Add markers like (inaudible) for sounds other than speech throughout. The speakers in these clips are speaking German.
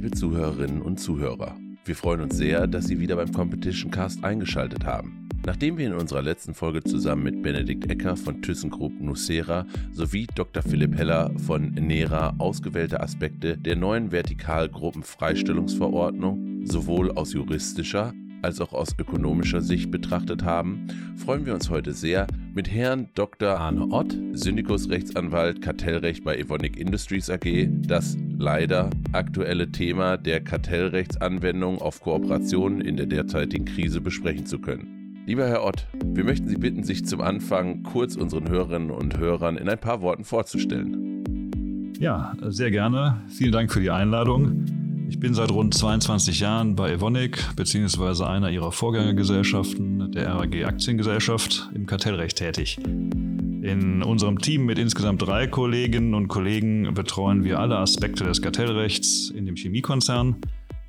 liebe Zuhörerinnen und Zuhörer. Wir freuen uns sehr, dass Sie wieder beim Competition Cast eingeschaltet haben. Nachdem wir in unserer letzten Folge zusammen mit Benedikt Ecker von ThyssenKrupp Nucera sowie Dr. Philipp Heller von NERA ausgewählte Aspekte der neuen Vertikalgruppenfreistellungsverordnung sowohl aus juristischer als auch aus ökonomischer Sicht betrachtet haben, freuen wir uns heute sehr, mit Herrn Dr. Arne Ott, Syndikusrechtsanwalt Kartellrecht bei Evonik Industries AG, das leider aktuelle Thema der Kartellrechtsanwendung auf Kooperationen in der derzeitigen Krise besprechen zu können. Lieber Herr Ott, wir möchten Sie bitten, sich zum Anfang kurz unseren Hörerinnen und Hörern in ein paar Worten vorzustellen. Ja, sehr gerne. Vielen Dank für die Einladung. Ich bin seit rund 22 Jahren bei Evonik bzw. einer ihrer Vorgängergesellschaften, der RAG Aktiengesellschaft, im Kartellrecht tätig. In unserem Team mit insgesamt drei Kolleginnen und Kollegen betreuen wir alle Aspekte des Kartellrechts in dem Chemiekonzern,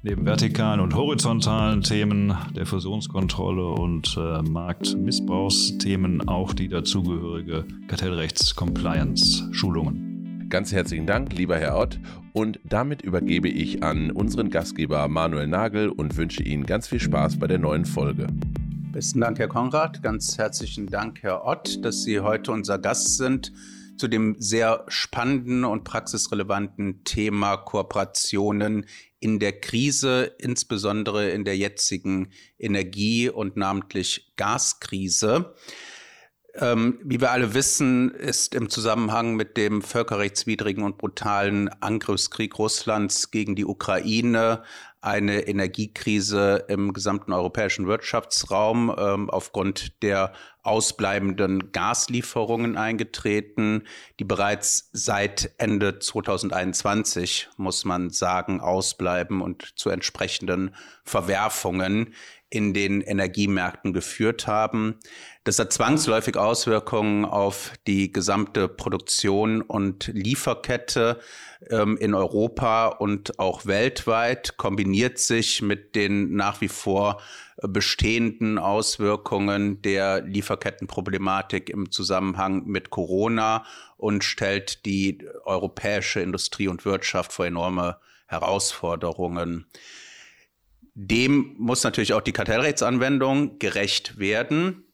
neben vertikalen und horizontalen Themen der Fusionskontrolle und äh, Marktmissbrauchsthemen auch die dazugehörige Kartellrechts-Compliance-Schulungen. Ganz herzlichen Dank, lieber Herr Ott. Und damit übergebe ich an unseren Gastgeber Manuel Nagel und wünsche Ihnen ganz viel Spaß bei der neuen Folge. Besten Dank, Herr Konrad. Ganz herzlichen Dank, Herr Ott, dass Sie heute unser Gast sind zu dem sehr spannenden und praxisrelevanten Thema Kooperationen in der Krise, insbesondere in der jetzigen Energie- und namentlich Gaskrise. Ähm, wie wir alle wissen, ist im Zusammenhang mit dem völkerrechtswidrigen und brutalen Angriffskrieg Russlands gegen die Ukraine eine Energiekrise im gesamten europäischen Wirtschaftsraum ähm, aufgrund der ausbleibenden Gaslieferungen eingetreten, die bereits seit Ende 2021, muss man sagen, ausbleiben und zu entsprechenden Verwerfungen in den Energiemärkten geführt haben. Das hat zwangsläufig Auswirkungen auf die gesamte Produktion und Lieferkette ähm, in Europa und auch weltweit, kombiniert sich mit den nach wie vor bestehenden Auswirkungen der Lieferkettenproblematik im Zusammenhang mit Corona und stellt die europäische Industrie und Wirtschaft vor enorme Herausforderungen. Dem muss natürlich auch die Kartellrechtsanwendung gerecht werden.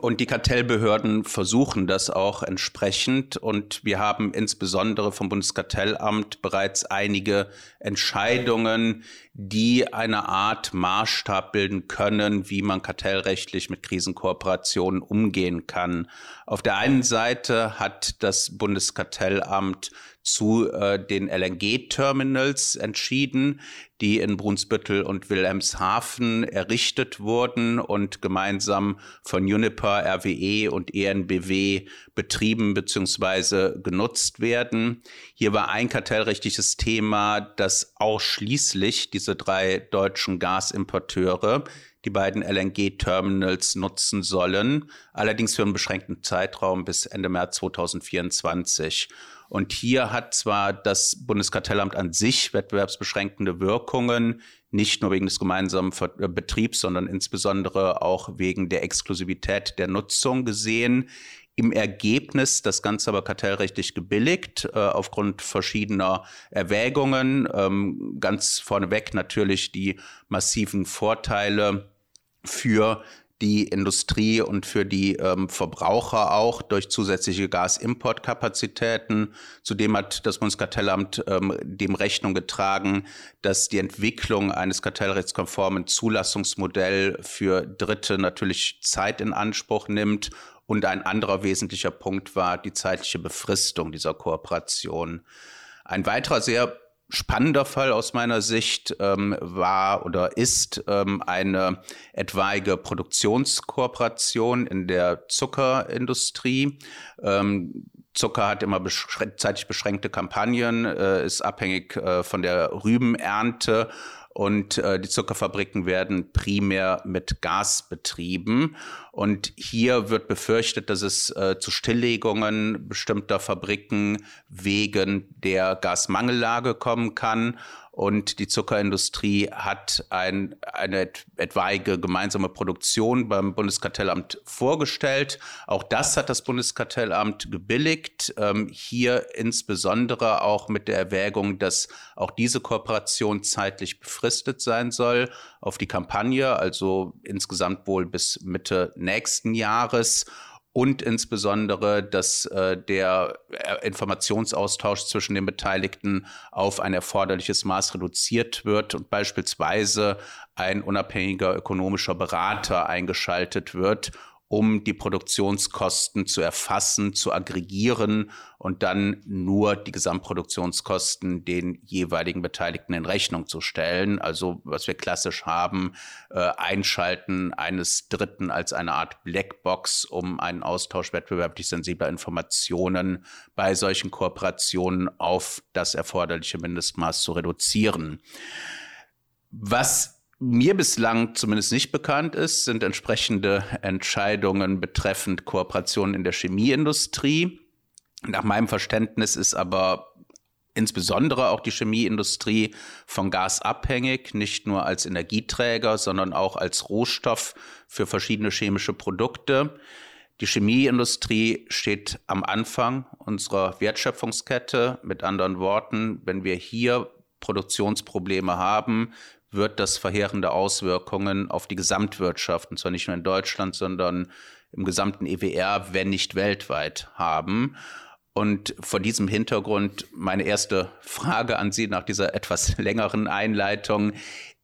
Und die Kartellbehörden versuchen das auch entsprechend. Und wir haben insbesondere vom Bundeskartellamt bereits einige Entscheidungen, die eine Art Maßstab bilden können, wie man kartellrechtlich mit Krisenkooperationen umgehen kann. Auf der einen Seite hat das Bundeskartellamt zu äh, den LNG-Terminals entschieden, die in Brunsbüttel und Wilhelmshaven errichtet wurden und gemeinsam von Uniper, RWE und ENBW betrieben bzw. genutzt werden. Hier war ein kartellrechtliches Thema, dass ausschließlich diese drei deutschen Gasimporteure die beiden LNG-Terminals nutzen sollen, allerdings für einen beschränkten Zeitraum bis Ende März 2024. Und hier hat zwar das Bundeskartellamt an sich wettbewerbsbeschränkende Wirkungen, nicht nur wegen des gemeinsamen äh, Betriebs, sondern insbesondere auch wegen der Exklusivität der Nutzung gesehen. Im Ergebnis das Ganze aber kartellrechtlich gebilligt, äh, aufgrund verschiedener Erwägungen. Ähm, ganz vorneweg natürlich die massiven Vorteile für die Industrie und für die ähm, Verbraucher auch durch zusätzliche Gasimportkapazitäten. Zudem hat das Bundeskartellamt ähm, dem Rechnung getragen, dass die Entwicklung eines kartellrechtskonformen Zulassungsmodells für Dritte natürlich Zeit in Anspruch nimmt. Und ein anderer wesentlicher Punkt war die zeitliche Befristung dieser Kooperation. Ein weiterer sehr spannender Fall aus meiner Sicht ähm, war oder ist ähm, eine etwaige Produktionskooperation in der Zuckerindustrie. Ähm, Zucker hat immer beschränkt, zeitlich beschränkte Kampagnen, äh, ist abhängig äh, von der Rübenernte und äh, die Zuckerfabriken werden primär mit Gas betrieben. Und hier wird befürchtet, dass es äh, zu Stilllegungen bestimmter Fabriken wegen der Gasmangellage kommen kann. und die Zuckerindustrie hat ein, eine etwaige gemeinsame Produktion beim Bundeskartellamt vorgestellt. Auch das hat das Bundeskartellamt gebilligt. Ähm, hier insbesondere auch mit der Erwägung, dass auch diese Kooperation zeitlich befristet sein soll auf die Kampagne, also insgesamt wohl bis Mitte nächsten Jahres. Und insbesondere, dass äh, der äh, Informationsaustausch zwischen den Beteiligten auf ein erforderliches Maß reduziert wird und beispielsweise ein unabhängiger ökonomischer Berater eingeschaltet wird, um die Produktionskosten zu erfassen, zu aggregieren und dann nur die Gesamtproduktionskosten den jeweiligen Beteiligten in Rechnung zu stellen. Also was wir klassisch haben, äh, Einschalten eines Dritten als eine Art Blackbox, um einen Austausch wettbewerblich sensibler Informationen bei solchen Kooperationen auf das erforderliche Mindestmaß zu reduzieren. Was mir bislang zumindest nicht bekannt ist, sind entsprechende Entscheidungen betreffend Kooperationen in der Chemieindustrie. Nach meinem Verständnis ist aber insbesondere auch die Chemieindustrie von Gas abhängig, nicht nur als Energieträger, sondern auch als Rohstoff für verschiedene chemische Produkte. Die Chemieindustrie steht am Anfang unserer Wertschöpfungskette. Mit anderen Worten, wenn wir hier Produktionsprobleme haben, wird das verheerende Auswirkungen auf die Gesamtwirtschaft, und zwar nicht nur in Deutschland, sondern im gesamten EWR, wenn nicht weltweit haben. Und vor diesem Hintergrund meine erste Frage an Sie nach dieser etwas (laughs) längeren Einleitung.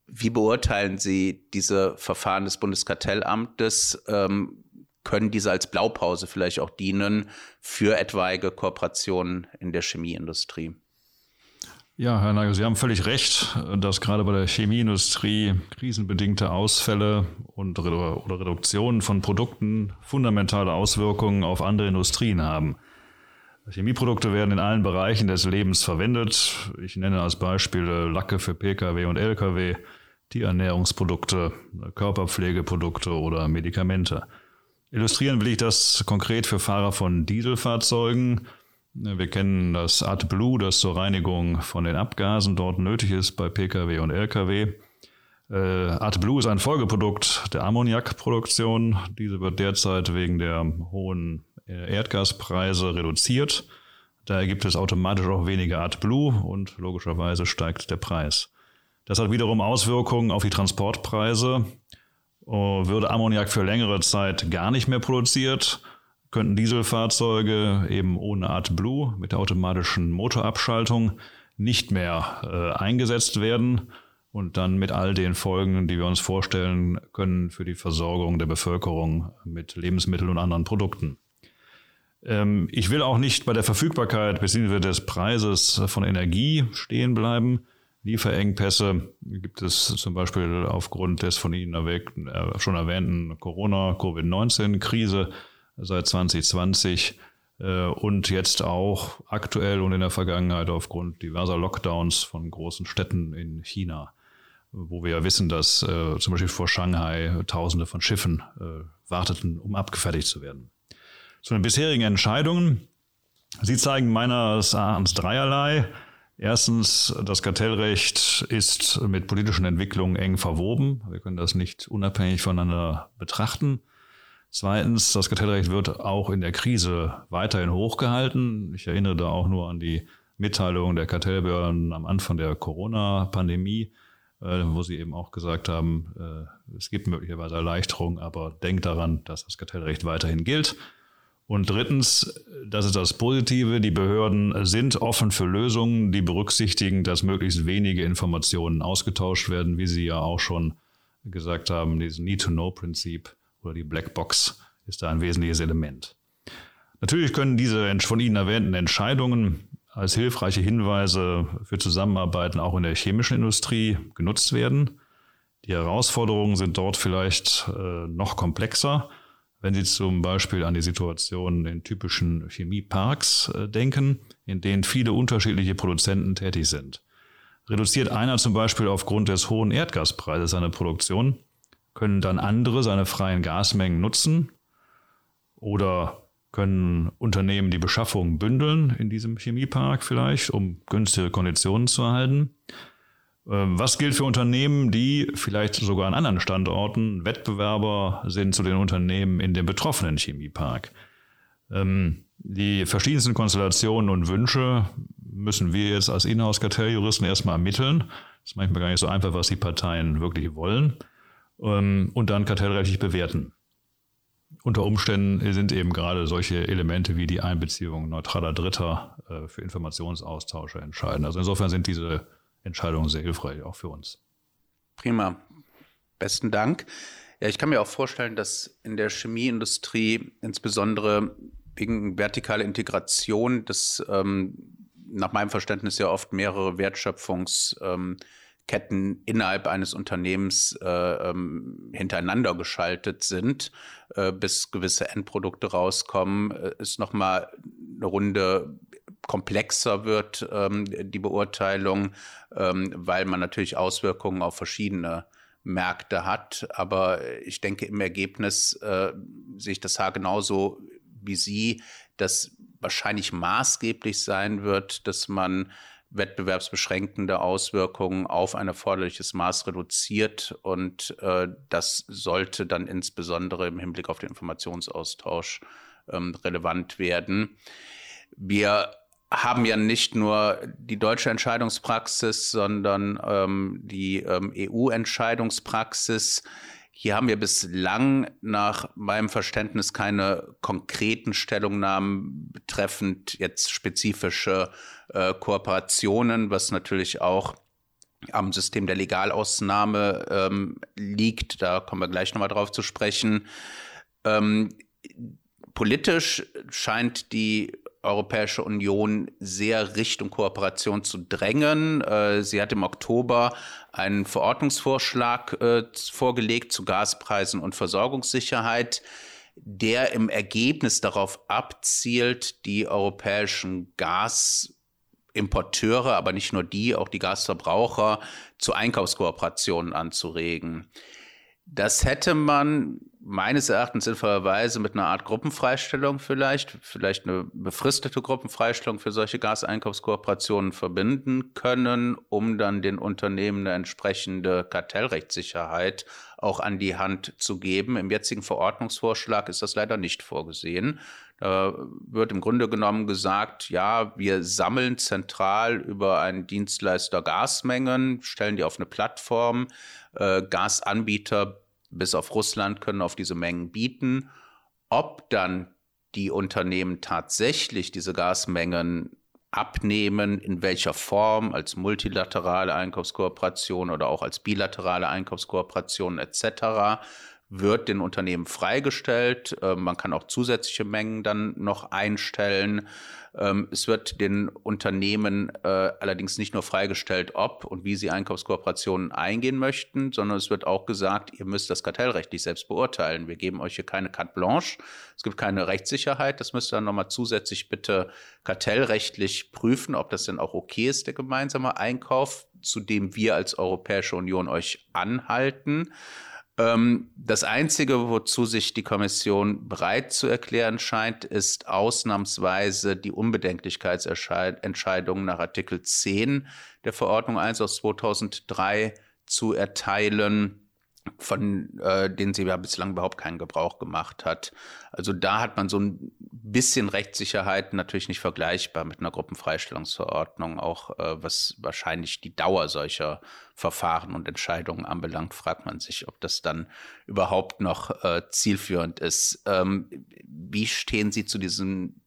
Wie beurteilen Sie diese Verfahren des Bundeskartellamtes? Ähm, können diese als Blaupause vielleicht auch dienen für etwaige Kooperationen in der Chemieindustrie? Ja, Herr Nagel, Sie haben völlig recht, dass gerade bei der Chemieindustrie krisenbedingte Ausfälle und oder Reduktionen von Produkten fundamentale Auswirkungen auf andere Industrien haben. Chemieprodukte werden in allen Bereichen des Lebens verwendet. Ich nenne als Beispiele Lacke für Pkw und Lkw, Tierernährungsprodukte, Körperpflegeprodukte oder Medikamente. Illustrieren will ich das konkret für Fahrer von Dieselfahrzeugen, wir kennen das AdBlue, das zur Reinigung von den Abgasen dort nötig ist bei Pkw und Lkw. Äh, AdBlue ist ein Folgeprodukt der Ammoniakproduktion. Diese wird derzeit wegen der hohen äh, Erdgaspreise reduziert. Daher gibt es automatisch auch weniger AdBlue und logischerweise steigt der Preis. Das hat wiederum Auswirkungen auf die Transportpreise. Oh, würde Ammoniak für längere Zeit gar nicht mehr produziert, könnten Dieselfahrzeuge eben ohne AdBlue mit der automatischen Motorabschaltung nicht mehr äh, eingesetzt werden und dann mit all den Folgen, die wir uns vorstellen können für die Versorgung der Bevölkerung mit Lebensmitteln und anderen Produkten. Ähm, ich will auch nicht bei der Verfügbarkeit bzw. des Preises von Energie stehen bleiben. Lieferengpässe gibt es zum Beispiel aufgrund des von Ihnen erwähnten, äh, schon erwähnten Corona-Covid-19-Krise seit 2020 äh, und jetzt auch aktuell und in der Vergangenheit aufgrund diverser Lockdowns von großen Städten in China, wo wir ja wissen, dass äh, zum Beispiel vor Shanghai Tausende von Schiffen äh, warteten, um abgefertigt zu werden. Zu den bisherigen Entscheidungen. Sie zeigen meines Erachtens dreierlei. Erstens, das Kartellrecht ist mit politischen Entwicklungen eng verwoben. Wir können das nicht unabhängig voneinander betrachten. Zweitens, das Kartellrecht wird auch in der Krise weiterhin hochgehalten. Ich erinnere da auch nur an die Mitteilung der Kartellbehörden am Anfang der Corona-Pandemie, äh, wo sie eben auch gesagt haben, äh, es gibt möglicherweise Erleichterungen, aber denkt daran, dass das Kartellrecht weiterhin gilt. Und drittens, das ist das Positive, die Behörden sind offen für Lösungen, die berücksichtigen, dass möglichst wenige Informationen ausgetauscht werden, wie Sie ja auch schon gesagt haben, dieses Need-to-Know-Prinzip oder die Blackbox ist da ein wesentliches Element. Natürlich können diese von Ihnen erwähnten Entscheidungen als hilfreiche Hinweise für Zusammenarbeiten auch in der chemischen Industrie genutzt werden. Die Herausforderungen sind dort vielleicht äh, noch komplexer, wenn Sie zum Beispiel an die Situation in typischen Chemieparks äh, denken, in denen viele unterschiedliche Produzenten tätig sind. Reduziert einer zum Beispiel aufgrund des hohen Erdgaspreises seine Produktion, können dann andere seine freien Gasmengen nutzen oder können Unternehmen die Beschaffung bündeln in diesem Chemiepark vielleicht, um günstige Konditionen zu erhalten. Ähm, was gilt für Unternehmen, die vielleicht sogar an anderen Standorten Wettbewerber sind zu den Unternehmen in dem betroffenen Chemiepark? Ähm, die verschiedensten Konstellationen und Wünsche müssen wir jetzt als Inhouse-Kartelljuristen erstmal ermitteln. Das ist manchmal gar nicht so einfach, was die Parteien wirklich wollen. Ähm, und dann kartellrechtlich bewerten. Unter Umständen sind eben gerade solche Elemente wie die Einbeziehung neutraler Dritter äh, für Informationsaustausche entscheidend. Also insofern sind diese Entscheidungen sehr hilfreich, auch für uns. Prima. Besten Dank. Ja, ich kann mir auch vorstellen, dass in der Chemieindustrie insbesondere wegen vertikaler Integration das ähm, nach meinem Verständnis ja oft mehrere Wertschöpfungsketten ähm, innerhalb eines Unternehmens äh, ähm, hintereinander geschaltet sind, äh, bis gewisse Endprodukte rauskommen, äh, ist nochmal eine Runde komplexer wird, ähm, die Beurteilung, ähm, weil man natürlich Auswirkungen auf verschiedene Märkte hat. Aber ich denke, im Ergebnis äh, sehe ich das Haar genauso wie Sie, dass wahrscheinlich maßgeblich sein wird, dass man wettbewerbsbeschränkende Auswirkungen auf ein erforderliches Maß reduziert. Und äh, das sollte dann insbesondere im Hinblick auf den Informationsaustausch ähm, relevant werden. Wir haben ja nicht nur die deutsche Entscheidungspraxis, sondern ähm, die ähm, EU-Entscheidungspraxis. Hier haben wir bislang nach meinem Verständnis keine konkreten Stellungnahmen betreffend jetzt spezifische äh, Kooperationen, was natürlich auch am System der Legalausnahme ähm, liegt. Da kommen wir gleich nochmal drauf zu sprechen. Ähm, politisch scheint die Europäische Union sehr Richtung Kooperation zu drängen. Äh, sie hat im Oktober einen Verordnungsvorschlag äh, vorgelegt zu Gaspreisen und Versorgungssicherheit, der im Ergebnis darauf abzielt, die europäischen Gasimporteure, aber nicht nur die, auch die Gasverbraucher zu Einkaufskooperationen anzuregen. Das hätte man meines Erachtens sinnvollerweise mit einer Art Gruppenfreistellung vielleicht, vielleicht eine befristete Gruppenfreistellung für solche Gaseinkaufskooperationen verbinden können, um dann den Unternehmen eine entsprechende Kartellrechtssicherheit auch an die Hand zu geben. Im jetzigen Verordnungsvorschlag ist das leider nicht vorgesehen. Da wird im Grunde genommen gesagt, ja, wir sammeln zentral über einen Dienstleister Gasmengen, stellen die auf eine Plattform. Äh, Gasanbieter bis auf Russland können auf diese Mengen bieten. Ob dann die Unternehmen tatsächlich diese Gasmengen abnehmen, in welcher Form, als multilaterale Einkaufskooperation oder auch als bilaterale Einkaufskooperation etc., wird den Unternehmen freigestellt. Äh, man kann auch zusätzliche Mengen dann noch einstellen. Ähm, es wird den Unternehmen äh, allerdings nicht nur freigestellt, ob und wie sie Einkaufskooperationen eingehen möchten, sondern es wird auch gesagt, ihr müsst das kartellrechtlich selbst beurteilen. Wir geben euch hier keine carte blanche. Es gibt keine Rechtssicherheit. Das müsst ihr dann nochmal zusätzlich bitte kartellrechtlich prüfen, ob das denn auch okay ist, der gemeinsame Einkauf, zu dem wir als Europäische Union euch anhalten. Ähm, das Einzige, wozu sich die Kommission bereit zu erklären scheint, ist ausnahmsweise die Unbedenklichkeitsentscheidung nach Artikel 10 der Verordnung 1 aus 2003 zu erteilen von äh, denen sie ja bislang überhaupt keinen Gebrauch gemacht hat. Also da hat man so ein bisschen Rechtssicherheit, natürlich nicht vergleichbar mit einer Gruppenfreistellungsverordnung, auch äh, was wahrscheinlich die Dauer solcher Verfahren und Entscheidungen anbelangt, fragt man sich, ob das dann überhaupt noch äh, zielführend ist. Ähm, wie stehen Sie zu diesen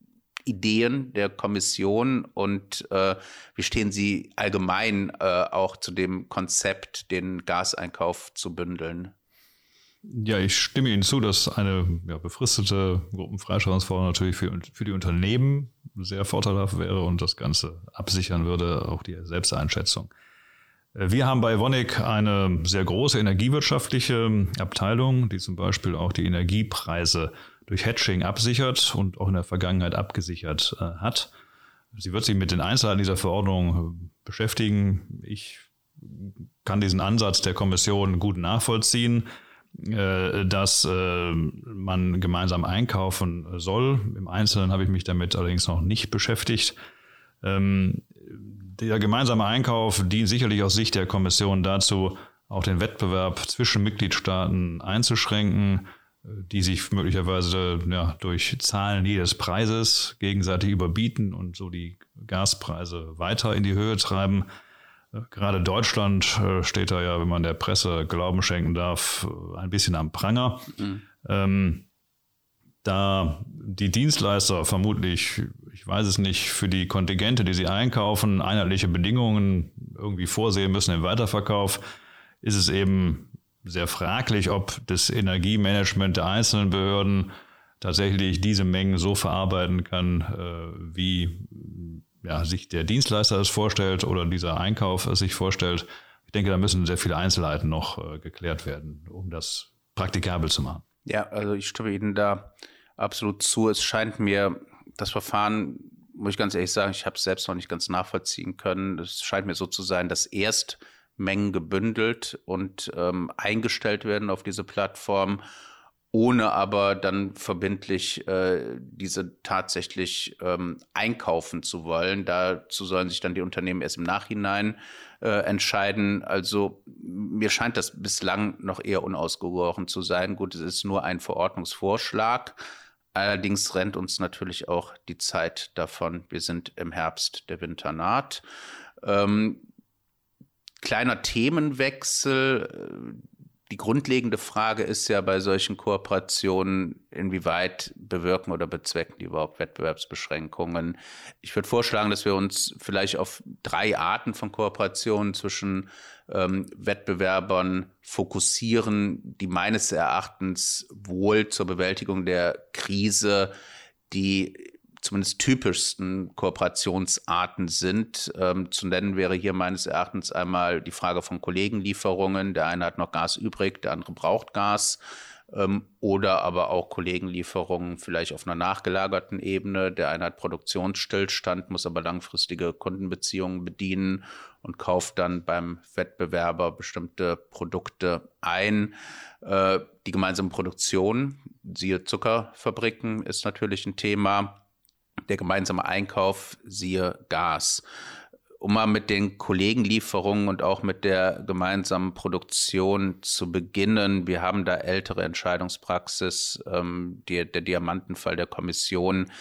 Ideen der Kommission und äh, wie stehen Sie allgemein äh, auch zu dem Konzept, den Gaseinkauf zu bündeln? Ja, ich stimme Ihnen zu, dass eine ja, befristete Gruppenfreistellungsverordnung natürlich für, für die Unternehmen sehr vorteilhaft wäre und das Ganze absichern würde, auch die Selbsteinschätzung. Äh, wir haben bei Evonik eine sehr große energiewirtschaftliche Abteilung, die zum Beispiel auch die Energiepreise durch Hedging absichert und auch in der Vergangenheit abgesichert äh, hat. Sie wird sich mit den Einzelheiten dieser Verordnung äh, beschäftigen. Ich kann diesen Ansatz der Kommission gut nachvollziehen, äh, dass äh, man gemeinsam einkaufen soll. Im Einzelnen habe ich mich damit allerdings noch nicht beschäftigt. Ähm, der gemeinsame Einkauf dient sicherlich aus Sicht der Kommission dazu, auch den Wettbewerb zwischen Mitgliedstaaten einzuschränken, die sich möglicherweise ja, durch Zahlen jedes Preises gegenseitig überbieten und so die Gaspreise weiter in die Höhe treiben. Gerade Deutschland äh, steht da ja, wenn man der Presse Glauben schenken darf, ein bisschen am Pranger. Mhm. Ähm, da die Dienstleister vermutlich, ich weiß es nicht, für die Kontingente, die sie einkaufen, einheitliche Bedingungen irgendwie vorsehen müssen im Weiterverkauf, ist es eben sehr fraglich, ob das Energiemanagement der einzelnen Behörden tatsächlich diese Mengen so verarbeiten kann, äh, wie ja, sich der Dienstleister es vorstellt oder dieser Einkauf es sich vorstellt. Ich denke, da müssen sehr viele Einzelheiten noch äh, geklärt werden, um das praktikabel zu machen. Ja, also ich stimme Ihnen da absolut zu. Es scheint mir, das Verfahren, muss ich ganz ehrlich sagen, ich habe es selbst noch nicht ganz nachvollziehen können. Es scheint mir so zu sein, dass erst Mengen gebündelt und ähm, eingestellt werden auf diese Plattform, ohne aber dann verbindlich äh, diese tatsächlich ähm, einkaufen zu wollen. Dazu sollen sich dann die Unternehmen erst im Nachhinein äh, entscheiden. Also mir scheint das bislang noch eher unausgegoren zu sein. Gut, es ist nur ein Verordnungsvorschlag. Allerdings rennt uns natürlich auch die Zeit davon. Wir sind im Herbst, der Winter naht. Ähm, kleiner Themenwechsel. Die grundlegende Frage ist ja bei solchen Kooperationen, inwieweit bewirken oder bezwecken die überhaupt Wettbewerbsbeschränkungen. Ich würde vorschlagen, dass wir uns vielleicht auf drei Arten von Kooperationen zwischen ähm, Wettbewerbern fokussieren, die meines Erachtens wohl zur Bewältigung der Krise die zumindest typischsten Kooperationsarten sind. Ähm, zu nennen wäre hier meines Erachtens einmal die Frage von Kollegenlieferungen. Der eine hat noch Gas übrig, der andere braucht Gas. Ähm, oder aber auch Kollegenlieferungen vielleicht auf einer nachgelagerten Ebene. Der eine hat Produktionsstillstand, muss aber langfristige Kundenbeziehungen bedienen und kauft dann beim Wettbewerber bestimmte Produkte ein. Äh, die gemeinsame Produktion, siehe Zuckerfabriken, ist natürlich ein Thema der gemeinsame Einkauf, siehe Gas. Um mal mit den Kollegenlieferungen und auch mit der gemeinsamen Produktion zu beginnen. Wir haben da ältere Entscheidungspraxis, ähm, die, der Diamantenfall der Kommission.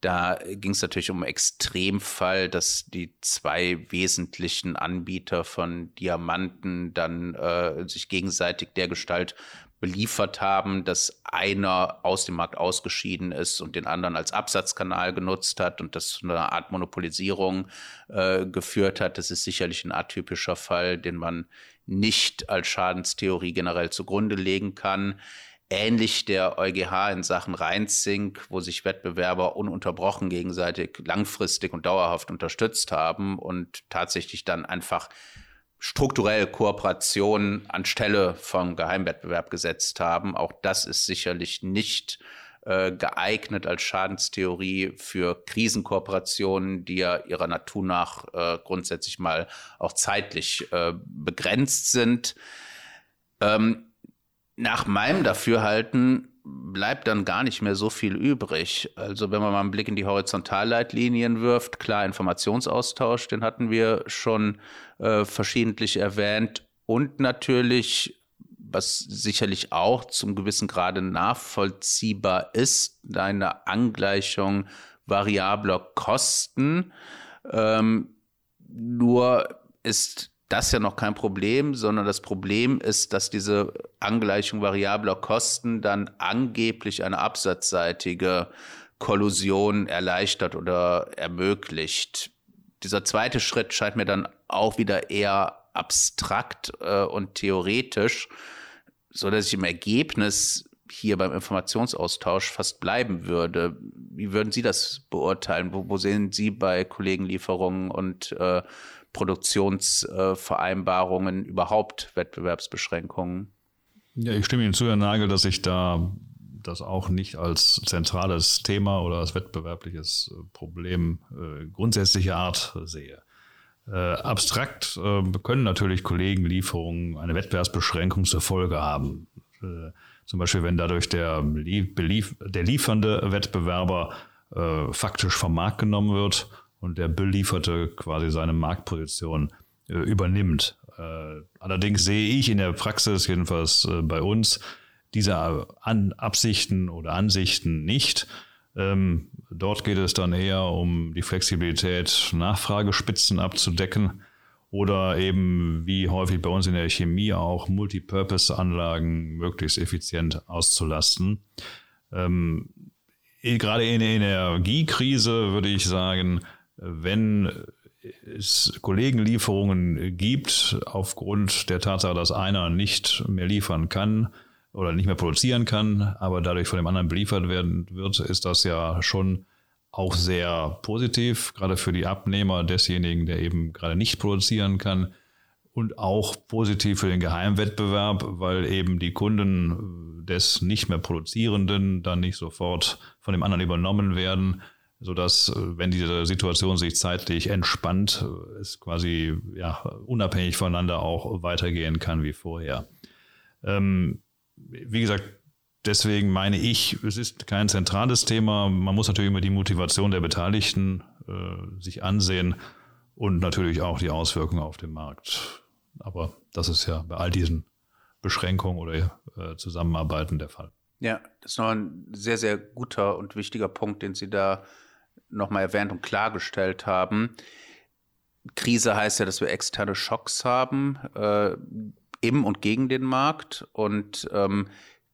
Da ging es natürlich um Extremfall, dass die zwei wesentlichen Anbieter von Diamanten dann äh, sich gegenseitig der Gestalt beliefert haben, dass einer aus dem Markt ausgeschieden ist und den anderen als Absatzkanal genutzt hat und das zu einer Art Monopolisierung äh, geführt hat. Das ist sicherlich ein atypischer Fall, den man nicht als Schadenstheorie generell zugrunde legen kann. Ähnlich der EuGH in Sachen Rheinzink, wo sich Wettbewerber ununterbrochen gegenseitig langfristig und dauerhaft unterstützt haben und tatsächlich dann einfach strukturell Kooperationen anstelle vom Geheimwettbewerb gesetzt haben. Auch das ist sicherlich nicht äh, geeignet als Schadenstheorie für Krisenkooperationen, die ja ihrer Natur nach äh, grundsätzlich mal auch zeitlich äh, begrenzt sind. Ähm, nach meinem Dafürhalten bleibt dann gar nicht mehr so viel übrig. Also wenn man mal einen Blick in die Horizontalleitlinien wirft, klar, Informationsaustausch, den hatten wir schon äh, verschiedentlich erwähnt. Und natürlich, was sicherlich auch zum gewissen Grade nachvollziehbar ist, eine Angleichung variabler Kosten. Ähm, nur ist das ja noch kein Problem, sondern das Problem ist, dass diese Angleichung variabler Kosten dann angeblich eine absatzseitige Kollusion erleichtert oder ermöglicht. Dieser zweite Schritt scheint mir dann auch wieder eher abstrakt äh, und theoretisch, so dass ich im Ergebnis hier beim Informationsaustausch fast bleiben würde. Wie würden Sie das beurteilen? Wo, wo sehen Sie bei Kollegenlieferungen und äh, Produktionsvereinbarungen, überhaupt Wettbewerbsbeschränkungen. Ja, ich stimme Ihnen zu, Herr Nagel, dass ich da das auch nicht als zentrales Thema oder als wettbewerbliches Problem äh, grundsätzlicher Art sehe. Äh, abstrakt äh, können natürlich Kollegenlieferungen eine Wettbewerbsbeschränkung zur Folge haben. Äh, zum Beispiel, wenn dadurch der, der liefernde Wettbewerber äh, faktisch vom Markt genommen wird und der Belieferte quasi seine Marktposition äh, übernimmt. Äh, allerdings sehe ich in der Praxis, jedenfalls äh, bei uns, diese An Absichten oder Ansichten nicht. Ähm, dort geht es dann eher um die Flexibilität, Nachfragespitzen abzudecken oder eben wie häufig bei uns in der Chemie auch Multipurpose-Anlagen möglichst effizient auszulasten. Ähm, gerade in der Energiekrise würde ich sagen, wenn es Kollegenlieferungen gibt, aufgrund der Tatsache, dass einer nicht mehr liefern kann oder nicht mehr produzieren kann, aber dadurch von dem anderen beliefert werden wird, ist das ja schon auch sehr positiv, gerade für die Abnehmer desjenigen, der eben gerade nicht produzieren kann. Und auch positiv für den Geheimwettbewerb, weil eben die Kunden des nicht mehr Produzierenden dann nicht sofort von dem anderen übernommen werden, sodass, wenn diese Situation sich zeitlich entspannt, es quasi ja, unabhängig voneinander auch weitergehen kann wie vorher. Ähm, wie gesagt, deswegen meine ich, es ist kein zentrales Thema. Man muss natürlich immer die Motivation der Beteiligten äh, sich ansehen und natürlich auch die Auswirkungen auf den Markt. Aber das ist ja bei all diesen Beschränkungen oder äh, Zusammenarbeiten der Fall. Ja, das ist noch ein sehr, sehr guter und wichtiger Punkt, den Sie da nochmal erwähnt und klargestellt haben. Krise heißt ja, dass wir externe Schocks haben, äh, im und gegen den Markt. Und ähm,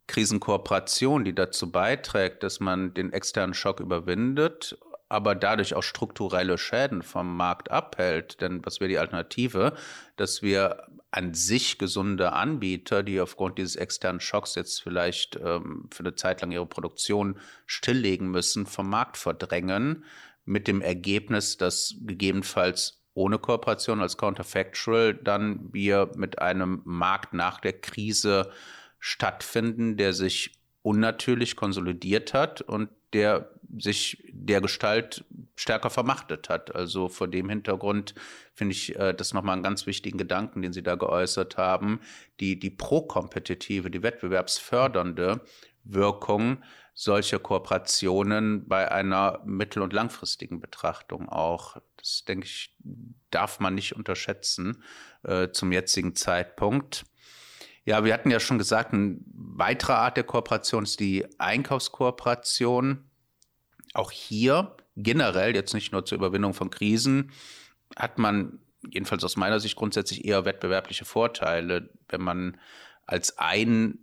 Krisenkooperation, die dazu beiträgt, dass man den externen Schock überwindet, aber dadurch auch strukturelle Schäden vom Markt abhält. Denn was wäre die Alternative? Dass wir an sich gesunde Anbieter, die aufgrund dieses externen Schocks jetzt vielleicht ähm, für eine Zeit lang ihre Produktion stilllegen müssen, vom Markt verdrängen, mit dem Ergebnis, dass gegebenenfalls ohne Kooperation als Counterfactual dann wir mit einem Markt nach der Krise stattfinden, der sich unnatürlich konsolidiert hat und der sich der Gestalt stärker vermachtet hat. Also vor dem Hintergrund finde ich äh, das nochmal einen ganz wichtigen Gedanken, den Sie da geäußert haben. Die, die pro-kompetitive, die wettbewerbsfördernde Wirkung solcher Kooperationen bei einer mittel- und langfristigen Betrachtung auch. Das, denke ich, darf man nicht unterschätzen äh, zum jetzigen Zeitpunkt. Ja, wir hatten ja schon gesagt, eine weitere Art der Kooperation ist die Einkaufskooperation. Auch hier generell, jetzt nicht nur zur Überwindung von Krisen, hat man jedenfalls aus meiner Sicht grundsätzlich eher wettbewerbliche Vorteile, wenn man als ein,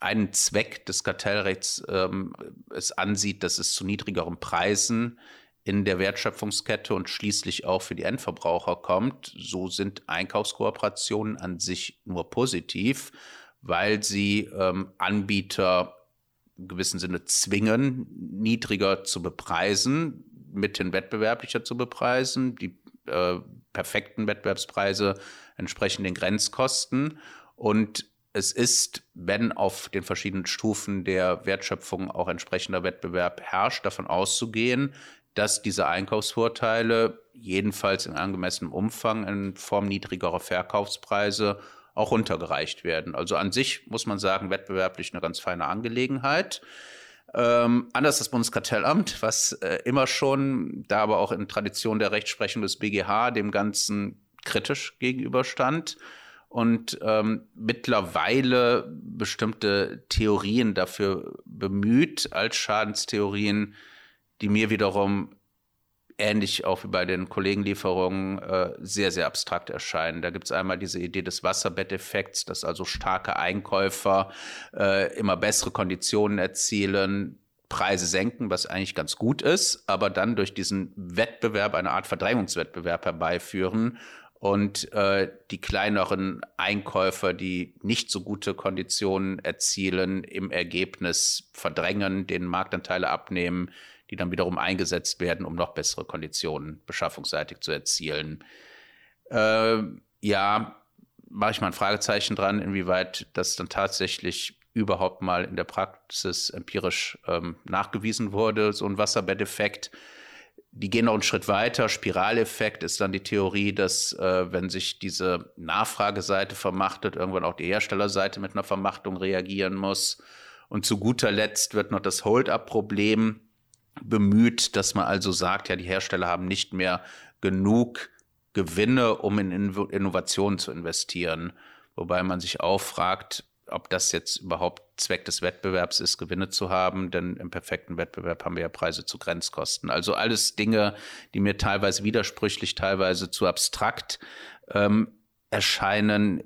einen Zweck des Kartellrechts ähm, es ansieht, dass es zu niedrigeren Preisen in der Wertschöpfungskette und schließlich auch für die Endverbraucher kommt, so sind Einkaufskooperationen an sich nur positiv, weil sie ähm, Anbieter im gewissen Sinne zwingen, niedriger zu bepreisen, mithin wettbewerblicher zu bepreisen. Die äh, perfekten Wettbewerbspreise entsprechen den Grenzkosten. Und es ist, wenn auf den verschiedenen Stufen der Wertschöpfung auch entsprechender Wettbewerb herrscht, davon auszugehen, dass diese Einkaufsvorteile jedenfalls in angemessenem Umfang in Form niedrigerer Verkaufspreise auch runtergereicht werden. Also an sich muss man sagen, wettbewerblich eine ganz feine Angelegenheit. Ähm, anders das Bundeskartellamt, was äh, immer schon, da aber auch in Tradition der Rechtsprechung des BGH dem Ganzen kritisch gegenüberstand und ähm, mittlerweile bestimmte Theorien dafür bemüht, als Schadenstheorien die mir wiederum ähnlich auch wie bei den Kollegenlieferungen äh, sehr, sehr abstrakt erscheinen. Da gibt es einmal diese Idee des Wasserbetteffekts, dass also starke Einkäufer äh, immer bessere Konditionen erzielen, Preise senken, was eigentlich ganz gut ist, aber dann durch diesen Wettbewerb eine Art Verdrängungswettbewerb herbeiführen und äh, die kleineren Einkäufer, die nicht so gute Konditionen erzielen, im Ergebnis verdrängen, den Marktanteile abnehmen, die dann wiederum eingesetzt werden, um noch bessere Konditionen beschaffungsseitig zu erzielen. Äh, ja, mache ich mal ein Fragezeichen dran, inwieweit das dann tatsächlich überhaupt mal in der Praxis empirisch ähm, nachgewiesen wurde, so ein Wasserbetteffekt. Die gehen noch einen Schritt weiter. Spiraleffekt ist dann die Theorie, dass äh, wenn sich diese Nachfrageseite vermachtet, irgendwann auch die Herstellerseite mit einer Vermachtung reagieren muss. Und zu guter Letzt wird noch das Hold-up-Problem bemüht, dass man also sagt, ja, die Hersteller haben nicht mehr genug Gewinne, um in Innovationen zu investieren. Wobei man sich auch fragt, ob das jetzt überhaupt Zweck des Wettbewerbs ist, Gewinne zu haben, denn im perfekten Wettbewerb haben wir ja Preise zu Grenzkosten. Also alles Dinge, die mir teilweise widersprüchlich, teilweise zu abstrakt ähm, erscheinen.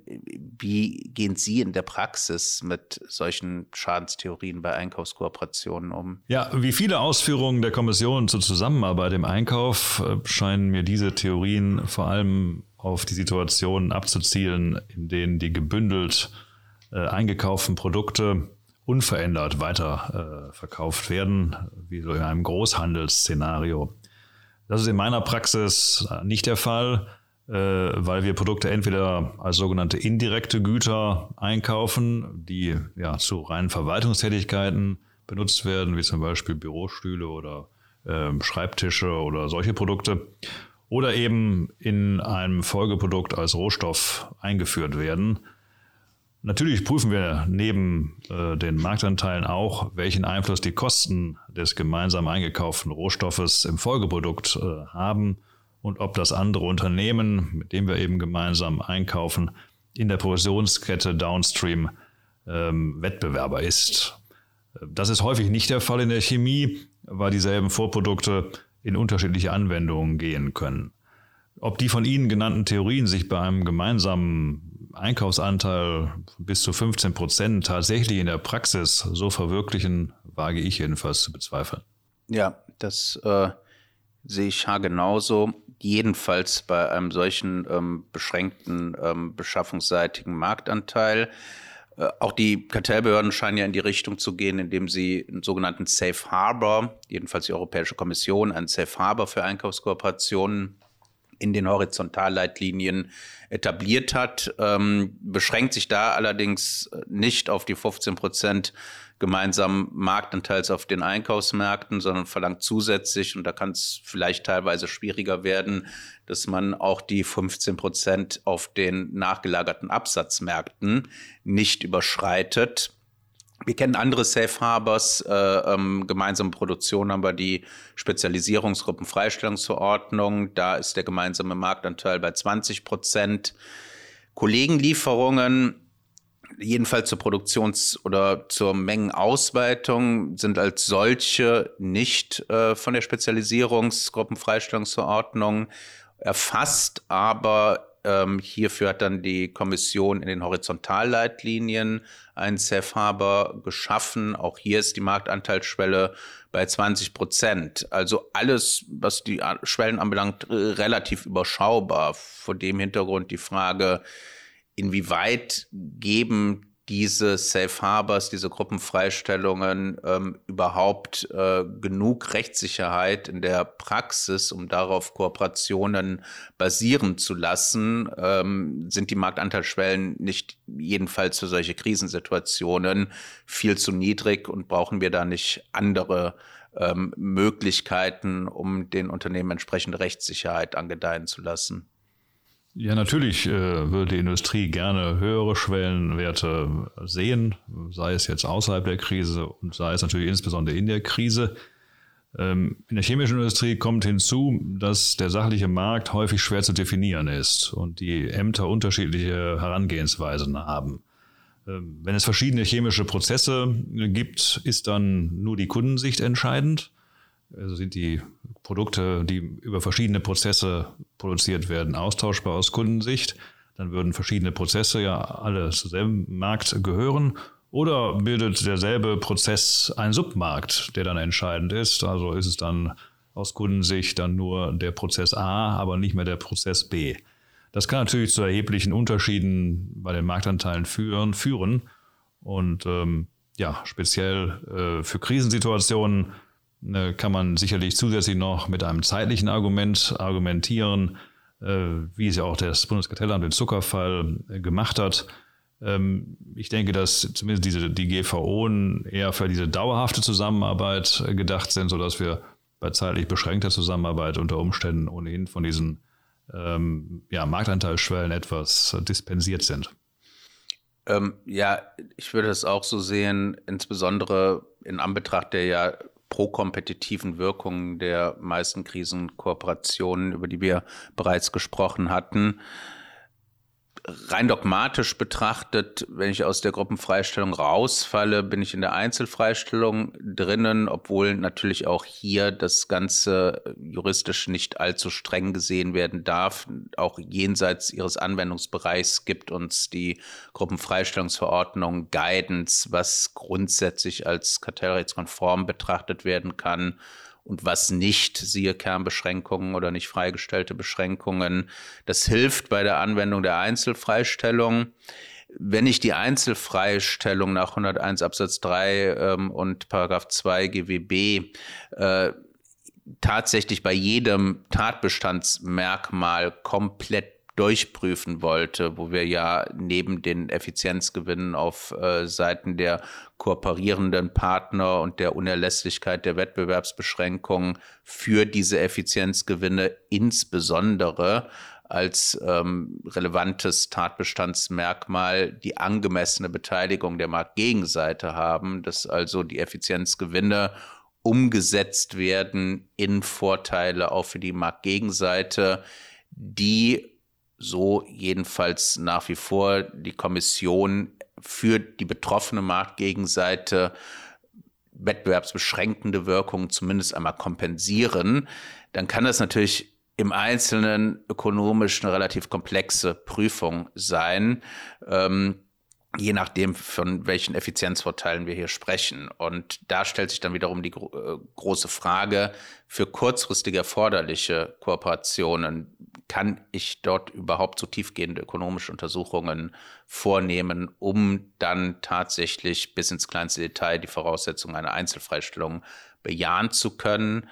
Wie gehen Sie in der Praxis mit solchen Schadenstheorien bei Einkaufskooperationen um? Ja, wie viele Ausführungen der Kommission zur Zusammenarbeit im Einkauf äh, scheinen mir diese Theorien vor allem auf die Situationen abzuzielen, in denen die gebündelt äh, eingekauften Produkte unverändert weiter äh, verkauft werden, wie so in einem Großhandelsszenario. Das ist in meiner Praxis nicht der Fall, äh, weil wir Produkte entweder als sogenannte indirekte Güter einkaufen, die ja zu reinen Verwaltungstätigkeiten benutzt werden, wie zum Beispiel Bürostühle oder äh, Schreibtische oder solche Produkte, oder eben in einem Folgeprodukt als Rohstoff eingeführt werden. Natürlich prüfen wir neben äh, den Marktanteilen auch, welchen Einfluss die Kosten des gemeinsam eingekauften Rohstoffes im Folgeprodukt äh, haben und ob das andere Unternehmen, mit dem wir eben gemeinsam einkaufen, in der Provisionskette Downstream ähm, Wettbewerber ist. Das ist häufig nicht der Fall in der Chemie, weil dieselben Vorprodukte in unterschiedliche Anwendungen gehen können. Ob die von Ihnen genannten Theorien sich bei einem gemeinsamen Einkaufsanteil bis zu 15 Prozent tatsächlich in der Praxis so verwirklichen, wage ich jedenfalls zu bezweifeln. Ja, das äh, sehe ich genauso. Jedenfalls bei einem solchen ähm, beschränkten ähm, beschaffungsseitigen Marktanteil. Äh, auch die Kartellbehörden scheinen ja in die Richtung zu gehen, indem sie einen sogenannten Safe Harbor, jedenfalls die Europäische Kommission, einen Safe Harbor für Einkaufskooperationen in den Horizontalleitlinien etabliert hat, ähm, beschränkt sich da allerdings nicht auf die 15 Prozent gemeinsamen Marktanteils auf den Einkaufsmärkten, sondern verlangt zusätzlich, und da kann es vielleicht teilweise schwieriger werden, dass man auch die 15 Prozent auf den nachgelagerten Absatzmärkten nicht überschreitet. Wir kennen andere Safe Harbors, äh, ähm, gemeinsame Produktion haben wir die Spezialisierungsgruppen Freistellungsverordnung. Da ist der gemeinsame Marktanteil bei 20 Prozent. Kollegenlieferungen, jedenfalls zur Produktions- oder zur Mengenausweitung, sind als solche nicht äh, von der Spezialisierungsgruppenfreistellungsverordnung erfasst, aber ähm, hierfür hat dann die Kommission in den Horizontalleitlinien einen Safe Harbor geschaffen. Auch hier ist die Marktanteilsschwelle bei 20 Prozent. Also alles, was die Schwellen anbelangt, relativ überschaubar. Vor dem Hintergrund die Frage, inwieweit geben diese Safe Harbors, diese Gruppenfreistellungen ähm, überhaupt äh, genug Rechtssicherheit in der Praxis, um darauf Kooperationen basieren zu lassen? Ähm, sind die Marktanteilsschwellen nicht jedenfalls für solche Krisensituationen viel zu niedrig und brauchen wir da nicht andere ähm, Möglichkeiten, um den Unternehmen entsprechende Rechtssicherheit angedeihen zu lassen? Ja, natürlich äh, würde die Industrie gerne höhere Schwellenwerte sehen, sei es jetzt außerhalb der Krise und sei es natürlich insbesondere in der Krise. Ähm, in der chemischen Industrie kommt hinzu, dass der sachliche Markt häufig schwer zu definieren ist und die Ämter unterschiedliche Herangehensweisen haben. Ähm, wenn es verschiedene chemische Prozesse gibt, ist dann nur die Kundensicht entscheidend. Also sind die Produkte, die über verschiedene Prozesse produziert werden, austauschbar aus Kundensicht. Dann würden verschiedene Prozesse ja alle zu selben Markt gehören. Oder bildet derselbe Prozess einen Submarkt, der dann entscheidend ist? Also ist es dann aus Kundensicht dann nur der Prozess A, aber nicht mehr der Prozess B. Das kann natürlich zu erheblichen Unterschieden bei den Marktanteilen führen. führen. Und ähm, ja, speziell äh, für Krisensituationen kann man sicherlich zusätzlich noch mit einem zeitlichen Argument argumentieren, äh, wie es ja auch das Bundeskartellamt im Zuckerfall äh, gemacht hat. Ähm, ich denke, dass zumindest diese, die GVO eher für diese dauerhafte Zusammenarbeit gedacht sind, sodass wir bei zeitlich beschränkter Zusammenarbeit unter Umständen ohnehin von diesen ähm, ja, Marktanteilsschwellen etwas dispensiert sind. Ähm, ja, ich würde es auch so sehen, insbesondere in Anbetracht der ja prokompetitiven Wirkungen der meisten Krisenkooperationen, über die wir bereits gesprochen hatten rein dogmatisch betrachtet, wenn ich aus der Gruppenfreistellung rausfalle, bin ich in der Einzelfreistellung drinnen, obwohl natürlich auch hier das Ganze juristisch nicht allzu streng gesehen werden darf. Auch jenseits ihres Anwendungsbereichs gibt uns die Gruppenfreistellungsverordnung Guidance, was grundsätzlich als kartellrechtskonform betrachtet werden kann und was nicht, siehe Kernbeschränkungen oder nicht freigestellte Beschränkungen. Das hilft bei der Anwendung der Einzelfreistellung. Wenn ich die Einzelfreistellung nach 101 Absatz 3 ähm, und Paragraph 2 GWB äh, tatsächlich bei jedem Tatbestandsmerkmal komplett durchprüfen wollte, wo wir ja neben den Effizienzgewinnen auf äh, Seiten der kooperierenden Partner und der Unerlässlichkeit der Wettbewerbsbeschränkungen für diese Effizienzgewinne insbesondere als ähm, relevantes Tatbestandsmerkmal die angemessene Beteiligung der Marktgegenseite haben, dass also die Effizienzgewinne umgesetzt werden in Vorteile auch für die Marktgegenseite, die so jedenfalls nach wie vor die Kommission für die betroffene Marktgegenseite wettbewerbsbeschränkende Wirkungen zumindest einmal kompensieren, dann kann das natürlich im Einzelnen ökonomisch eine relativ komplexe Prüfung sein. Ähm, je nachdem, von welchen Effizienzvorteilen wir hier sprechen. Und da stellt sich dann wiederum die gro äh, große Frage, für kurzfristig erforderliche Kooperationen, kann ich dort überhaupt so tiefgehende ökonomische Untersuchungen vornehmen, um dann tatsächlich bis ins kleinste Detail die Voraussetzungen einer Einzelfreistellung bejahen zu können?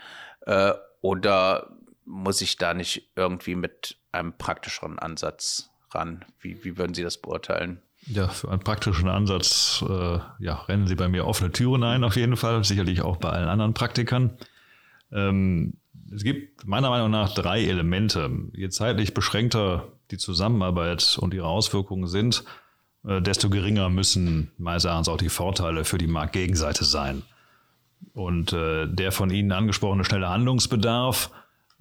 Äh, oder muss ich da nicht irgendwie mit einem praktischeren Ansatz ran? Wie, wie würden Sie das beurteilen? Ja, für einen praktischen Ansatz äh, ja, rennen Sie bei mir offene Türen ein, auf jeden Fall, sicherlich auch bei allen anderen Praktikern. Ähm, es gibt meiner Meinung nach drei Elemente. Je zeitlich beschränkter die Zusammenarbeit und ihre Auswirkungen sind, äh, desto geringer müssen meines Erachtens auch die Vorteile für die Marktgegenseite sein. Und äh, der von Ihnen angesprochene schnelle Handlungsbedarf,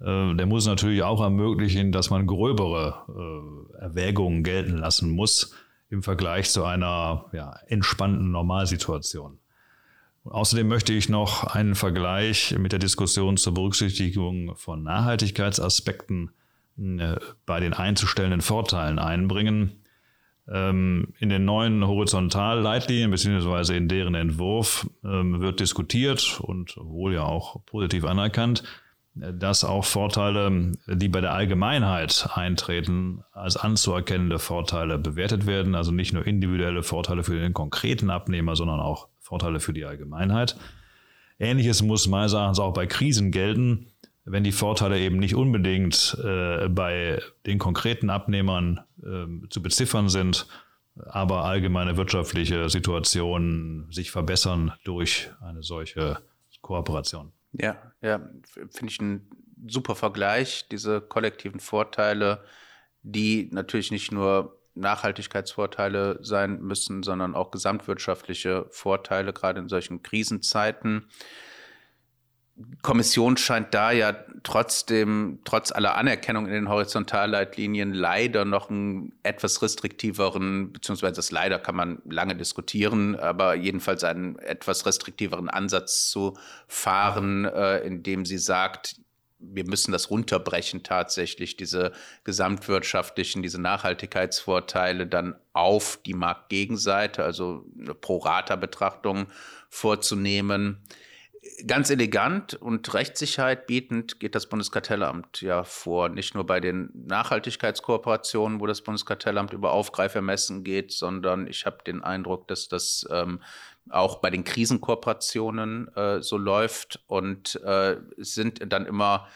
äh, der muss natürlich auch ermöglichen, dass man gröbere Erwägungen gelten lassen muss im Vergleich zu einer ja, entspannten Normalsituation. Außerdem möchte ich noch einen Vergleich mit der Diskussion zur Berücksichtigung von Nachhaltigkeitsaspekten äh, bei den einzustellenden Vorteilen einbringen. Ähm, in den neuen Horizontalleitlinien bzw. in deren Entwurf ähm, wird diskutiert und wohl ja auch positiv anerkannt, dass auch Vorteile, die bei der Allgemeinheit eintreten, als anzuerkennende Vorteile bewertet werden. Also nicht nur individuelle Vorteile für den konkreten Abnehmer, sondern auch Vorteile für die Allgemeinheit. Ähnliches muss meines Erachtens auch bei Krisen gelten, wenn die Vorteile eben nicht unbedingt äh, bei den konkreten Abnehmern äh, zu beziffern sind, aber allgemeine wirtschaftliche Situationen sich verbessern durch eine solche Kooperation. Ja, ja, finde ich ein super Vergleich, diese kollektiven Vorteile, die natürlich nicht nur Nachhaltigkeitsvorteile sein müssen, sondern auch gesamtwirtschaftliche Vorteile, gerade in solchen Krisenzeiten. Kommission scheint da ja trotzdem, trotz aller Anerkennung in den Horizontalleitlinien, leider noch einen etwas restriktiveren, beziehungsweise das leider kann man lange diskutieren, aber jedenfalls einen etwas restriktiveren Ansatz zu fahren, äh, indem sie sagt, wir müssen das runterbrechen tatsächlich, diese gesamtwirtschaftlichen, diese Nachhaltigkeitsvorteile dann auf die Marktgegenseite, also eine Pro-Rata-Betrachtung vorzunehmen ganz elegant und Rechtssicherheit bietend geht das Bundeskartellamt ja vor. Nicht nur bei den Nachhaltigkeitskooperationen, wo das Bundeskartellamt über Aufgreifermessen geht, sondern ich habe den Eindruck, dass das ähm, auch bei den Krisenkooperationen äh, so läuft und äh, sind dann immer,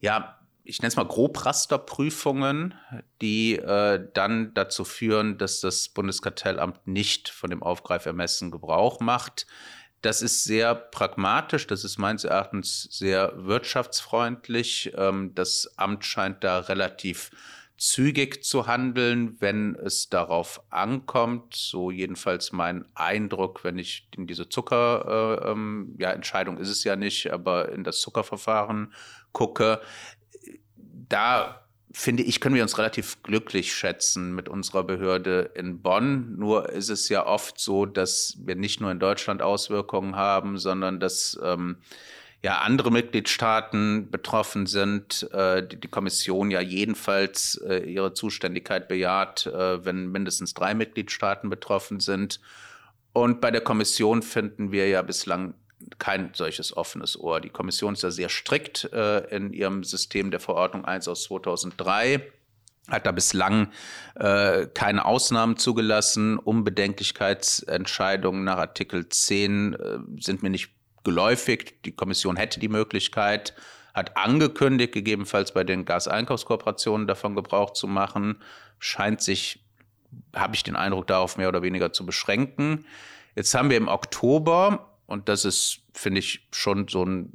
ja, ich nenne es mal Grobrasterprüfungen, die äh, dann dazu führen, dass das Bundeskartellamt nicht von dem Aufgreifermessen Gebrauch macht. Das ist sehr pragmatisch, das ist meines Erachtens sehr wirtschaftsfreundlich. Ähm, das Amt scheint da relativ zügig zu handeln, wenn es darauf ankommt. So jedenfalls mein Eindruck, wenn ich in diese Zucker, äh, ähm, ja, Entscheidung ist es ja nicht, aber in das Zuckerverfahren gucke. Da finde ich, können wir uns relativ glücklich schätzen mit unserer Behörde in Bonn. Nur ist es ja oft so, dass wir nicht nur in Deutschland Auswirkungen haben, sondern dass ähm, ja andere Mitgliedstaaten betroffen sind. Äh, die, die, Kommission ja jedenfalls äh, ihre Zuständigkeit bejaht, äh, wenn mindestens drei Mitgliedstaaten betroffen sind. Und bei der Kommission finden wir ja bislang kein solches offenes Ohr. Die Kommission ist ja sehr strikt äh, in ihrem System der Verordnung 1 aus 2003 hat da bislang äh, keine Ausnahmen zugelassen. Unbedenklichkeitsentscheidungen nach Artikel 10 äh, sind mir nicht geläufig. Die Kommission hätte die Möglichkeit, hat angekündigt, gegebenenfalls bei den Gaseinkaufskooperationen davon Gebrauch zu machen, scheint sich, habe ich den Eindruck, darauf mehr oder weniger zu beschränken. Jetzt haben wir im Oktober und das ist, finde ich, schon so ein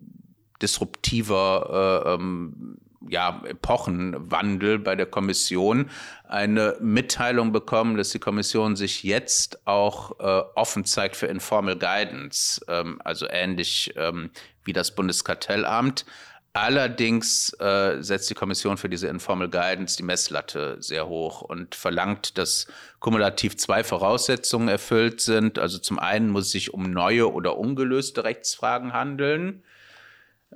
disruptiver äh, ähm, ja, Epochenwandel bei der Kommission eine Mitteilung bekommen, dass die Kommission sich jetzt auch äh, offen zeigt für Informal Guidance, ähm, also ähnlich ähm, wie das Bundeskartellamt. Allerdings äh, setzt die Kommission für diese Informal Guidance die Messlatte sehr hoch und verlangt, dass kumulativ zwei Voraussetzungen erfüllt sind. Also zum einen muss es sich um neue oder ungelöste Rechtsfragen handeln,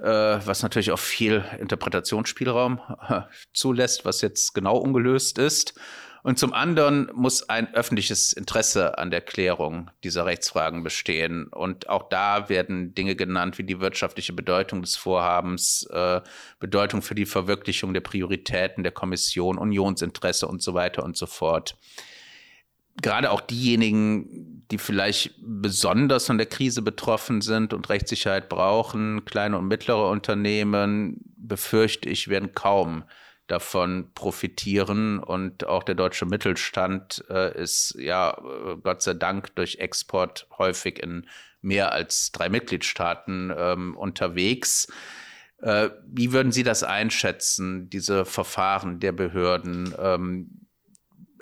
was natürlich auch viel Interpretationsspielraum äh, zulässt, was jetzt genau ungelöst ist. Und zum anderen muss ein öffentliches Interesse an der Klärung dieser Rechtsfragen bestehen. Und auch da werden Dinge genannt wie die wirtschaftliche Bedeutung des Vorhabens, äh, Bedeutung für die Verwirklichung der Prioritäten der Kommission, Unionsinteresse und so weiter und so fort. Gerade auch diejenigen, die vielleicht besonders von der Krise betroffen sind und Rechtssicherheit brauchen, kleine und mittlere Unternehmen, befürchte ich, werden kaum davon profitieren. Und auch der deutsche Mittelstand äh, ist ja äh, Gott sei Dank durch Export häufig in mehr als drei Mitgliedstaaten ähm, unterwegs. Äh, wie würden Sie das einschätzen, diese Verfahren der Behörden? Ähm,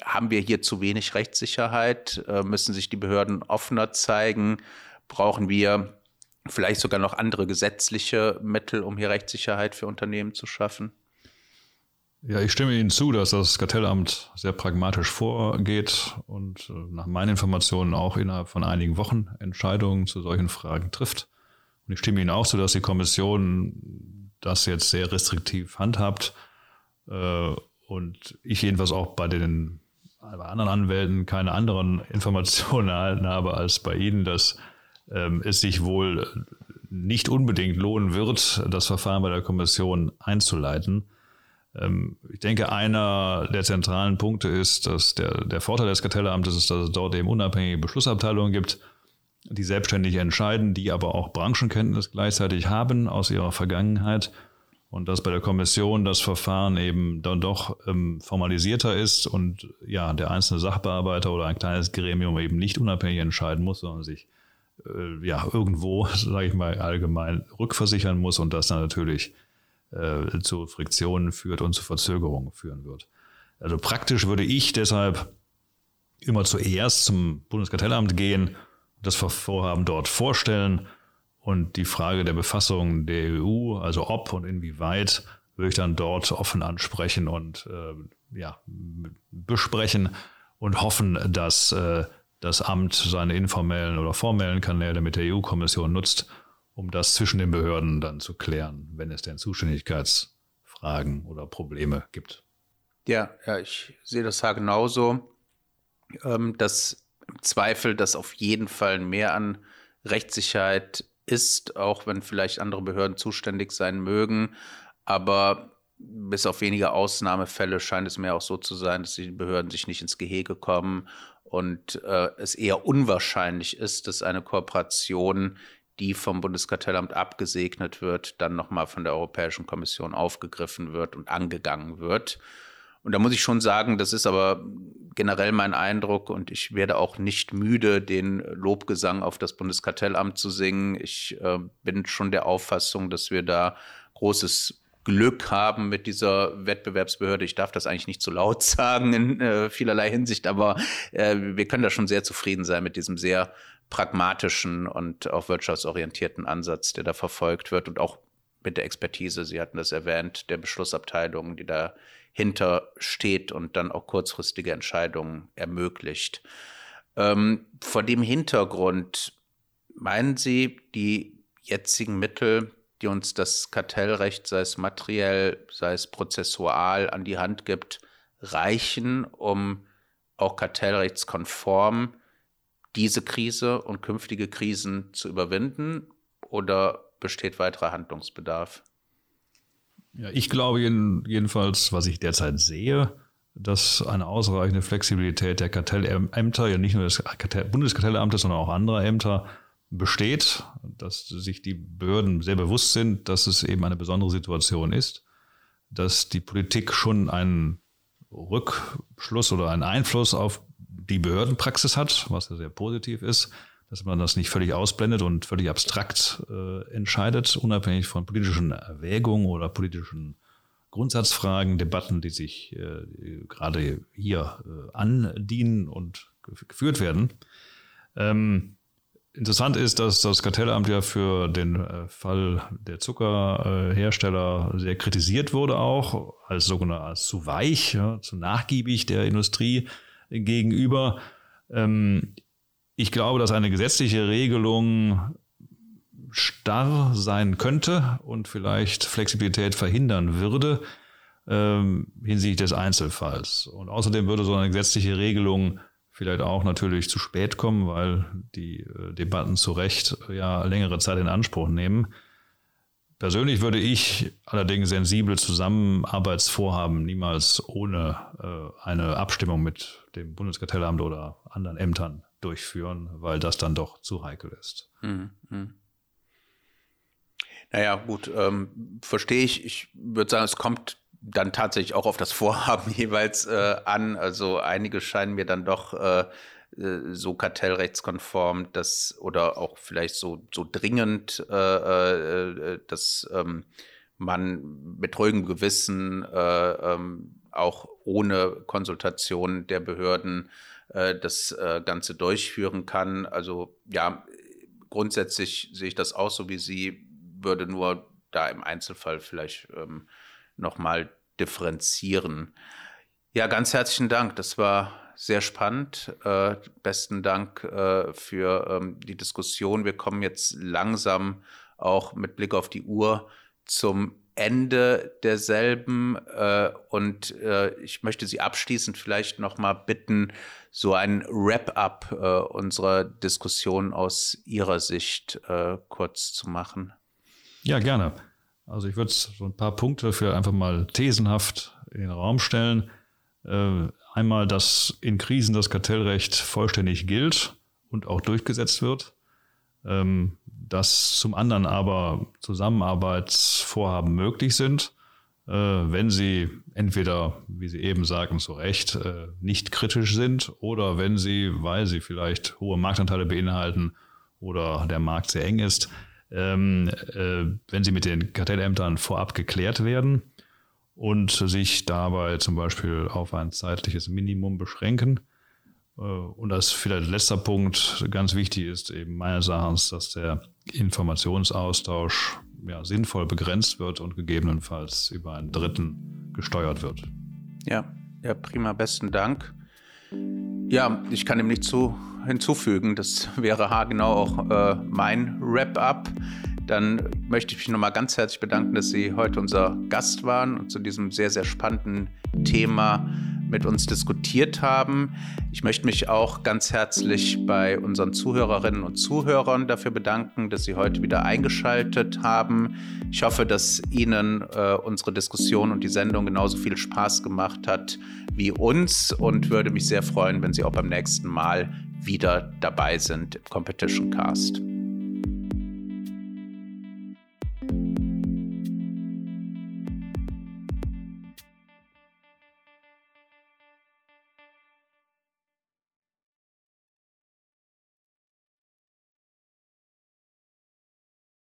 haben wir hier zu wenig Rechtssicherheit? Äh, müssen sich die Behörden offener zeigen? Brauchen wir vielleicht sogar noch andere gesetzliche Mittel, um hier Rechtssicherheit für Unternehmen zu schaffen? Ja, ich stimme Ihnen zu, dass das Kartellamt sehr pragmatisch vorgeht und äh, nach meinen Informationen auch innerhalb von einigen Wochen Entscheidungen zu solchen Fragen trifft. Und ich stimme Ihnen auch zu, dass die Kommission das jetzt sehr restriktiv handhabt äh, und ich jedenfalls auch bei den bei anderen Anwälten keine anderen Informationen (laughs) habe als bei Ihnen, dass ähm, es sich wohl nicht unbedingt lohnen wird, das Verfahren bei der Kommission einzuleiten. Ähm, ich denke, einer der zentralen Punkte ist, dass der, der Vorteil des Kartellamtes ist, dass es dort eben unabhängige Beschlussabteilungen gibt, die selbstständig entscheiden, die aber auch Branchenkenntnis gleichzeitig haben aus ihrer Vergangenheit und dass bei der Kommission das Verfahren eben dann doch ähm, formalisierter ist und ja, der einzelne Sachbearbeiter oder ein kleines Gremium eben nicht unabhängig entscheiden muss, sondern sich äh, ja irgendwo, (laughs) sage ich mal, allgemein rückversichern muss und das dann natürlich äh, zu Friktionen führt und zu Verzögerungen führen wird. Also praktisch würde ich deshalb immer zuerst zum Bundeskartellamt gehen, das Vorhaben dort vorstellen und die Frage der Befassung der EU, also ob und inwieweit, würde ich dann dort offen ansprechen und äh, ja, besprechen und hoffen, dass äh, das Amt seine informellen oder formellen Kanäle mit der EU-Kommission nutzt, um das zwischen den Behörden dann zu klären, wenn es denn Zuständigkeitsfragen oder Probleme gibt. Ja, ja, ich sehe das ja genauso, ähm, dass im Zweifel das auf jeden Fall mehr an Rechtssicherheit ist, auch wenn vielleicht andere Behörden zuständig sein mögen. Aber bis auf wenige Ausnahmefälle scheint es mir auch so zu sein, dass die Behörden sich nicht ins Gehege kommen und äh, es eher unwahrscheinlich ist, dass eine Kooperation die vom Bundeskartellamt abgesegnet wird, dann nochmal von der Europäischen Kommission aufgegriffen wird und angegangen wird. Und da muss ich schon sagen, das ist aber generell mein Eindruck und ich werde auch nicht müde, den Lobgesang auf das Bundeskartellamt zu singen. Ich äh, bin schon der Auffassung, dass wir da großes Glück haben mit dieser Wettbewerbsbehörde. Ich darf das eigentlich nicht zu so laut (laughs) sagen in äh, vielerlei Hinsicht, aber äh, wir können da schon sehr zufrieden sein mit diesem sehr pragmatischen und auch wirtschaftsorientierten Ansatz, der da verfolgt wird und auch mit der Expertise, Sie hatten das erwähnt, der Beschlussabteilung, die dahinter steht und dann auch kurzfristige Entscheidungen ermöglicht. Ähm, vor dem Hintergrund meinen Sie, die jetzigen Mittel, die uns das Kartellrecht, sei es materiell, sei es prozessual, an die Hand gibt, reichen, um auch kartellrechtskonform diese Krise und künftige Krisen zu überwinden? Oder besteht weiterer Handlungsbedarf? Ja, ich glaube jeden, jedenfalls, was ich derzeit sehe, dass eine ausreichende Flexibilität der Kartellämter, ja nicht nur des Kartell, Bundeskartellamtes, sondern auch anderer Ämter besteht, dass sich die Behörden sehr bewusst sind, dass es eben eine besondere Situation ist, dass die Politik schon einen Rückschluss oder einen Einfluss auf die Behördenpraxis hat, was ja sehr positiv ist, dass man das nicht völlig ausblendet und völlig abstrakt äh, entscheidet, unabhängig von politischen Erwägungen oder politischen Grundsatzfragen, Debatten, die sich äh, gerade hier äh, andienen und geführt werden. Ähm, interessant ist, dass das Kartellamt ja für den äh, Fall der Zuckerhersteller sehr kritisiert wurde, auch als sogenannter als zu weich, ja, zu nachgiebig der Industrie gegenüber. Ähm, ich glaube, dass eine gesetzliche Regelung starr sein könnte und vielleicht Flexibilität verhindern würde ähm, hinsichtlich des Einzelfalls. Und außerdem würde so eine gesetzliche Regelung vielleicht auch natürlich zu spät kommen, weil die äh, Debatten zu Recht ja längere Zeit in Anspruch nehmen. Persönlich würde ich allerdings sensible Zusammenarbeitsvorhaben niemals ohne äh, eine Abstimmung mit dem Bundeskartellamt oder anderen Ämtern durchführen, weil das dann doch zu heikel ist. Mhm. mhm. Naja, gut, ähm, verstehe ich. Ich würde sagen, es kommt dann tatsächlich auch auf das Vorhaben (laughs) jeweils äh, an. Also einige scheinen mir dann doch äh, äh, so kartellrechtskonform, dass oder auch vielleicht so, so dringend, äh, äh, dass ähm, man mit ruhigem Gewissen äh, ähm, auch ohne Konsultation der Behörden äh, das äh, Ganze durchführen kann. Also ja, grundsätzlich sehe ich das auch so wie Sie, würde nur da im Einzelfall vielleicht ähm, nochmal differenzieren. Ja, ganz herzlichen Dank. Das war sehr spannend. Äh, besten Dank äh, für ähm, die Diskussion. Wir kommen jetzt langsam auch mit Blick auf die Uhr zum Ende derselben. Äh, und äh, ich möchte Sie abschließend vielleicht noch mal bitten, so ein Wrap-up äh, unserer Diskussion aus Ihrer Sicht äh, kurz zu machen. Ja, gerne. Also ich würde so ein paar Punkte für einfach mal thesenhaft in den Raum stellen. Äh, einmal, dass in Krisen das Kartellrecht vollständig gilt und auch durchgesetzt wird. Ähm, dass zum anderen aber Zusammenarbeitsvorhaben möglich sind, äh, wenn sie entweder, wie Sie eben sagten, zu Recht äh, nicht kritisch sind oder wenn sie, weil sie vielleicht hohe Marktanteile beinhalten oder der Markt sehr eng ist, ähm, äh, wenn sie mit den Kartellämtern vorab geklärt werden und sich dabei zum Beispiel auf ein zeitliches Minimum beschränken. Äh, und als vielleicht letzter Punkt ganz wichtig ist eben meines Erachtens, dass der Informationsaustausch ja, sinnvoll begrenzt wird und gegebenenfalls über einen Dritten gesteuert wird. Ja, ja, prima, besten Dank. Ja, ich kann dem nicht zu hinzufügen. Das (laughs) wäre haargenau auch äh, mein Wrap-up. Dann möchte ich mich nochmal ganz herzlich bedanken, dass Sie heute unser Gast waren und zu diesem sehr, sehr spannenden Thema mit uns diskutiert haben. Ich möchte mich auch ganz herzlich bei unseren Zuhörerinnen und Zuhörern dafür bedanken, dass Sie heute wieder eingeschaltet haben. Ich hoffe, dass Ihnen äh, unsere Diskussion und die Sendung genauso viel Spaß gemacht hat wie uns und würde mich sehr freuen, wenn Sie auch beim nächsten Mal wieder dabei sind im Competition Cast.